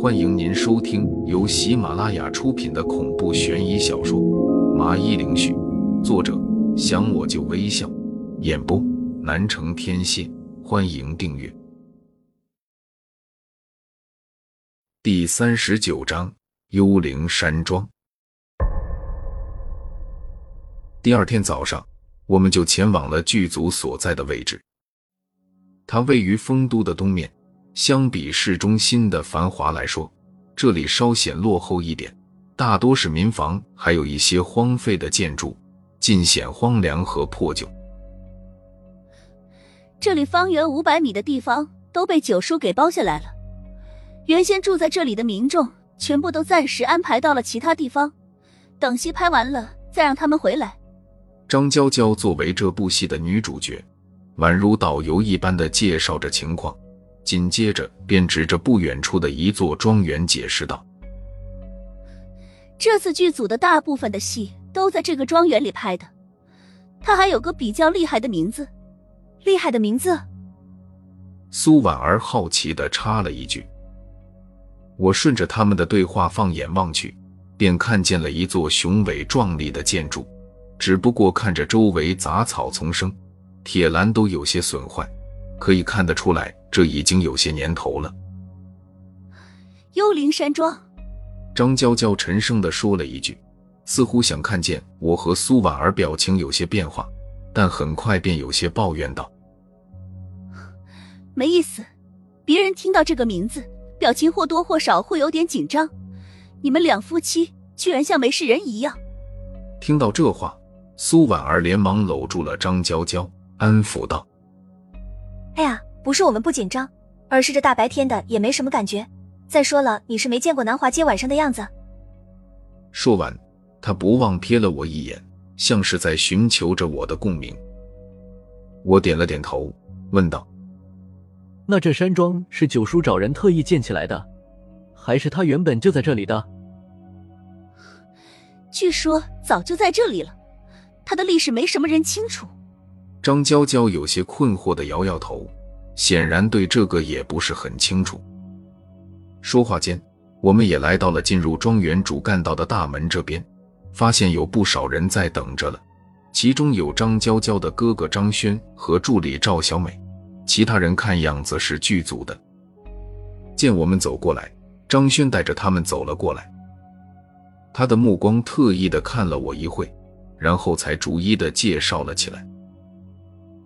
欢迎您收听由喜马拉雅出品的恐怖悬疑小说《麻衣灵絮》，作者想我就微笑，演播南城天蝎。欢迎订阅。第三十九章：幽灵山庄。第二天早上，我们就前往了剧组所在的位置。它位于丰都的东面，相比市中心的繁华来说，这里稍显落后一点，大多是民房，还有一些荒废的建筑，尽显荒凉和破旧。这里方圆五百米的地方都被九叔给包下来了，原先住在这里的民众全部都暂时安排到了其他地方，等戏拍完了再让他们回来。张娇娇作为这部戏的女主角，宛如导游一般的介绍着情况，紧接着便指着不远处的一座庄园解释道：“这次剧组的大部分的戏都在这个庄园里拍的，它还有个比较厉害的名字。厉害的名字？”苏婉儿好奇的插了一句。我顺着他们的对话放眼望去，便看见了一座雄伟壮丽的建筑。只不过看着周围杂草丛生，铁栏都有些损坏，可以看得出来，这已经有些年头了。幽灵山庄，张娇娇沉声的说了一句，似乎想看见我和苏婉儿表情有些变化，但很快便有些抱怨道：“没意思，别人听到这个名字，表情或多或少会有点紧张。你们两夫妻居然像没事人一样。”听到这话。苏婉儿连忙搂住了张娇娇，安抚道：“哎呀，不是我们不紧张，而是这大白天的也没什么感觉。再说了，你是没见过南华街晚上的样子。”说完，他不忘瞥了我一眼，像是在寻求着我的共鸣。我点了点头，问道：“那这山庄是九叔找人特意建起来的，还是他原本就在这里的？”据说早就在这里了。他的历史没什么人清楚。张娇娇有些困惑的摇摇头，显然对这个也不是很清楚。说话间，我们也来到了进入庄园主干道的大门这边，发现有不少人在等着了。其中有张娇娇的哥哥张轩和助理赵小美，其他人看样子是剧组的。见我们走过来，张轩带着他们走了过来，他的目光特意的看了我一会。然后才逐一的介绍了起来。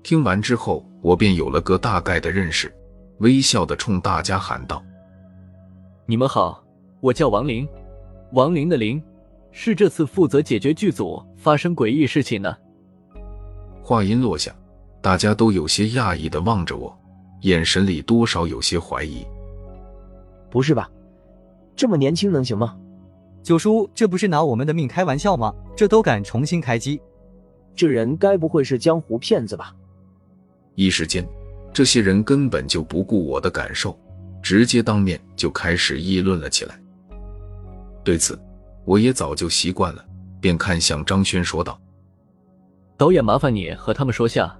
听完之后，我便有了个大概的认识，微笑的冲大家喊道：“你们好，我叫王林，王林的林，是这次负责解决剧组发生诡异事情的。”话音落下，大家都有些讶异的望着我，眼神里多少有些怀疑。不是吧？这么年轻能行吗？九叔，这不是拿我们的命开玩笑吗？这都敢重新开机，这人该不会是江湖骗子吧？一时间，这些人根本就不顾我的感受，直接当面就开始议论了起来。对此，我也早就习惯了，便看向张轩说道：“导演，麻烦你和他们说下，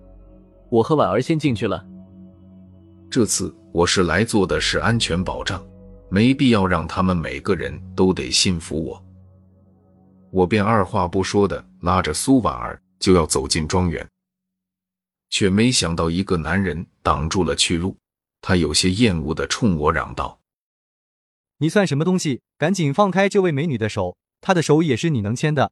我和婉儿先进去了。这次我是来做的是安全保障。”没必要让他们每个人都得信服我，我便二话不说的拉着苏婉儿就要走进庄园，却没想到一个男人挡住了去路，他有些厌恶的冲我嚷道：“你算什么东西？赶紧放开这位美女的手，她的手也是你能牵的。”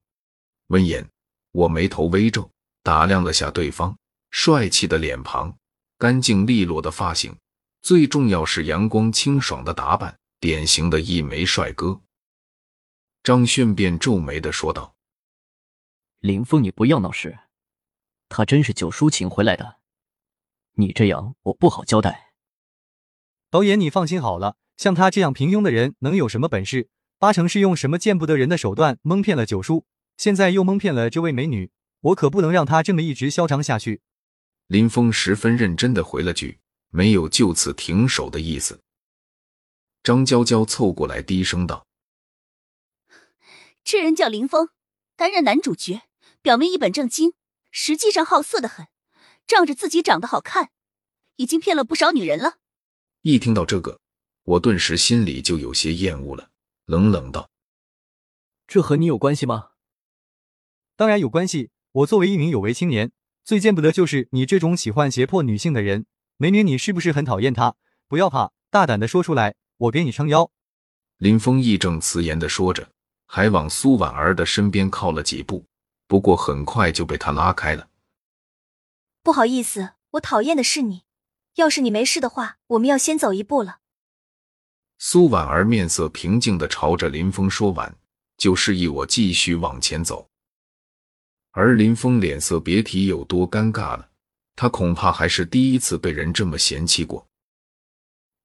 闻言，我眉头微皱，打量了下对方帅气的脸庞、干净利落的发型，最重要是阳光清爽的打扮。典型的一枚帅哥，张轩便皱眉的说道：“林峰，你不要闹事，他真是九叔请回来的，你这样我不好交代。”导演，你放心好了，像他这样平庸的人能有什么本事？八成是用什么见不得人的手段蒙骗了九叔，现在又蒙骗了这位美女，我可不能让他这么一直嚣张下去。林峰十分认真的回了句：“没有就此停手的意思。”张娇娇凑过来，低声道：“这人叫林峰，担任男主角，表面一本正经，实际上好色的很，仗着自己长得好看，已经骗了不少女人了。”一听到这个，我顿时心里就有些厌恶了，冷冷道：“这和你有关系吗？”当然有关系。我作为一名有为青年，最见不得就是你这种喜欢胁迫女性的人。美女，你是不是很讨厌他？不要怕，大胆的说出来，我给你撑腰。林峰义正辞严的说着，还往苏婉儿的身边靠了几步，不过很快就被他拉开了。不好意思，我讨厌的是你。要是你没事的话，我们要先走一步了。苏婉儿面色平静的朝着林峰说完，就示意我继续往前走。而林峰脸色别提有多尴尬了，他恐怕还是第一次被人这么嫌弃过。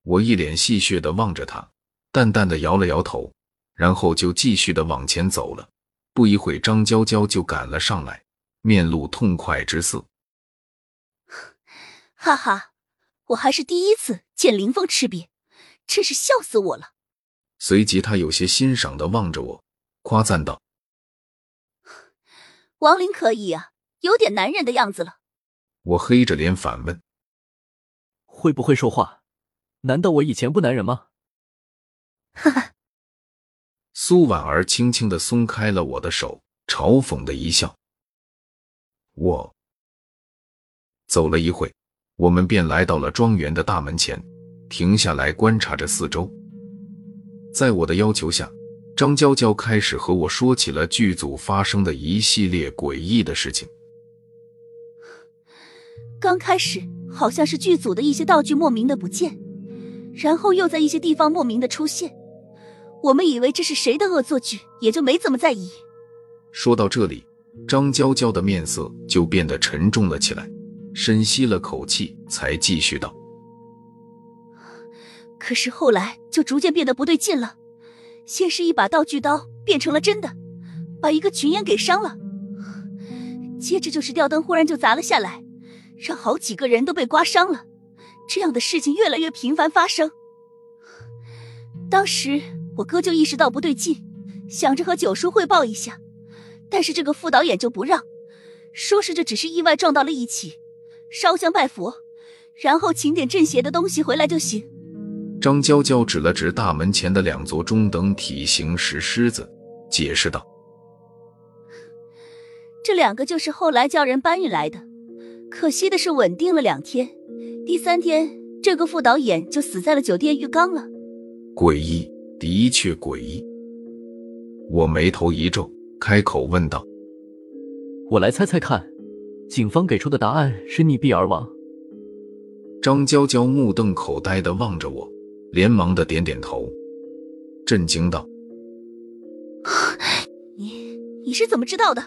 我一脸戏谑的望着他，淡淡的摇了摇头，然后就继续的往前走了。不一会，张娇娇就赶了上来，面露痛快之色。哈哈，我还是第一次见林峰吃瘪，真是笑死我了。随即，他有些欣赏的望着我，夸赞道。王林可以啊，有点男人的样子了。我黑着脸反问：“会不会说话？难道我以前不男人吗？”哈哈。苏婉儿轻轻的松开了我的手，嘲讽的一笑。我走了一会，我们便来到了庄园的大门前，停下来观察着四周。在我的要求下。张娇娇开始和我说起了剧组发生的一系列诡异的事情。刚开始好像是剧组的一些道具莫名的不见，然后又在一些地方莫名的出现。我们以为这是谁的恶作剧，也就没怎么在意。说到这里，张娇娇的面色就变得沉重了起来，深吸了口气，才继续道：“可是后来就逐渐变得不对劲了。”先是一把道具刀变成了真的，把一个群演给伤了。接着就是吊灯忽然就砸了下来，让好几个人都被刮伤了。这样的事情越来越频繁发生。当时我哥就意识到不对劲，想着和九叔汇报一下，但是这个副导演就不让，说是这只是意外撞到了一起，烧香拜佛，然后请点镇邪的东西回来就行。张娇娇指了指大门前的两座中等体型石狮子，解释道：“这两个就是后来叫人搬运来的，可惜的是稳定了两天，第三天这个副导演就死在了酒店浴缸了。诡异，的确诡异。”我眉头一皱，开口问道：“我来猜猜看，警方给出的答案是溺毙而亡？”张娇娇目瞪口呆的望着我。连忙的点点头，震惊道：“ 你你是怎么知道的？”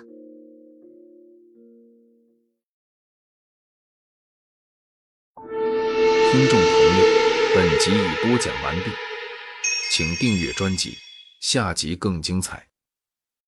听众朋友，本集已播讲完毕，请订阅专辑，下集更精彩。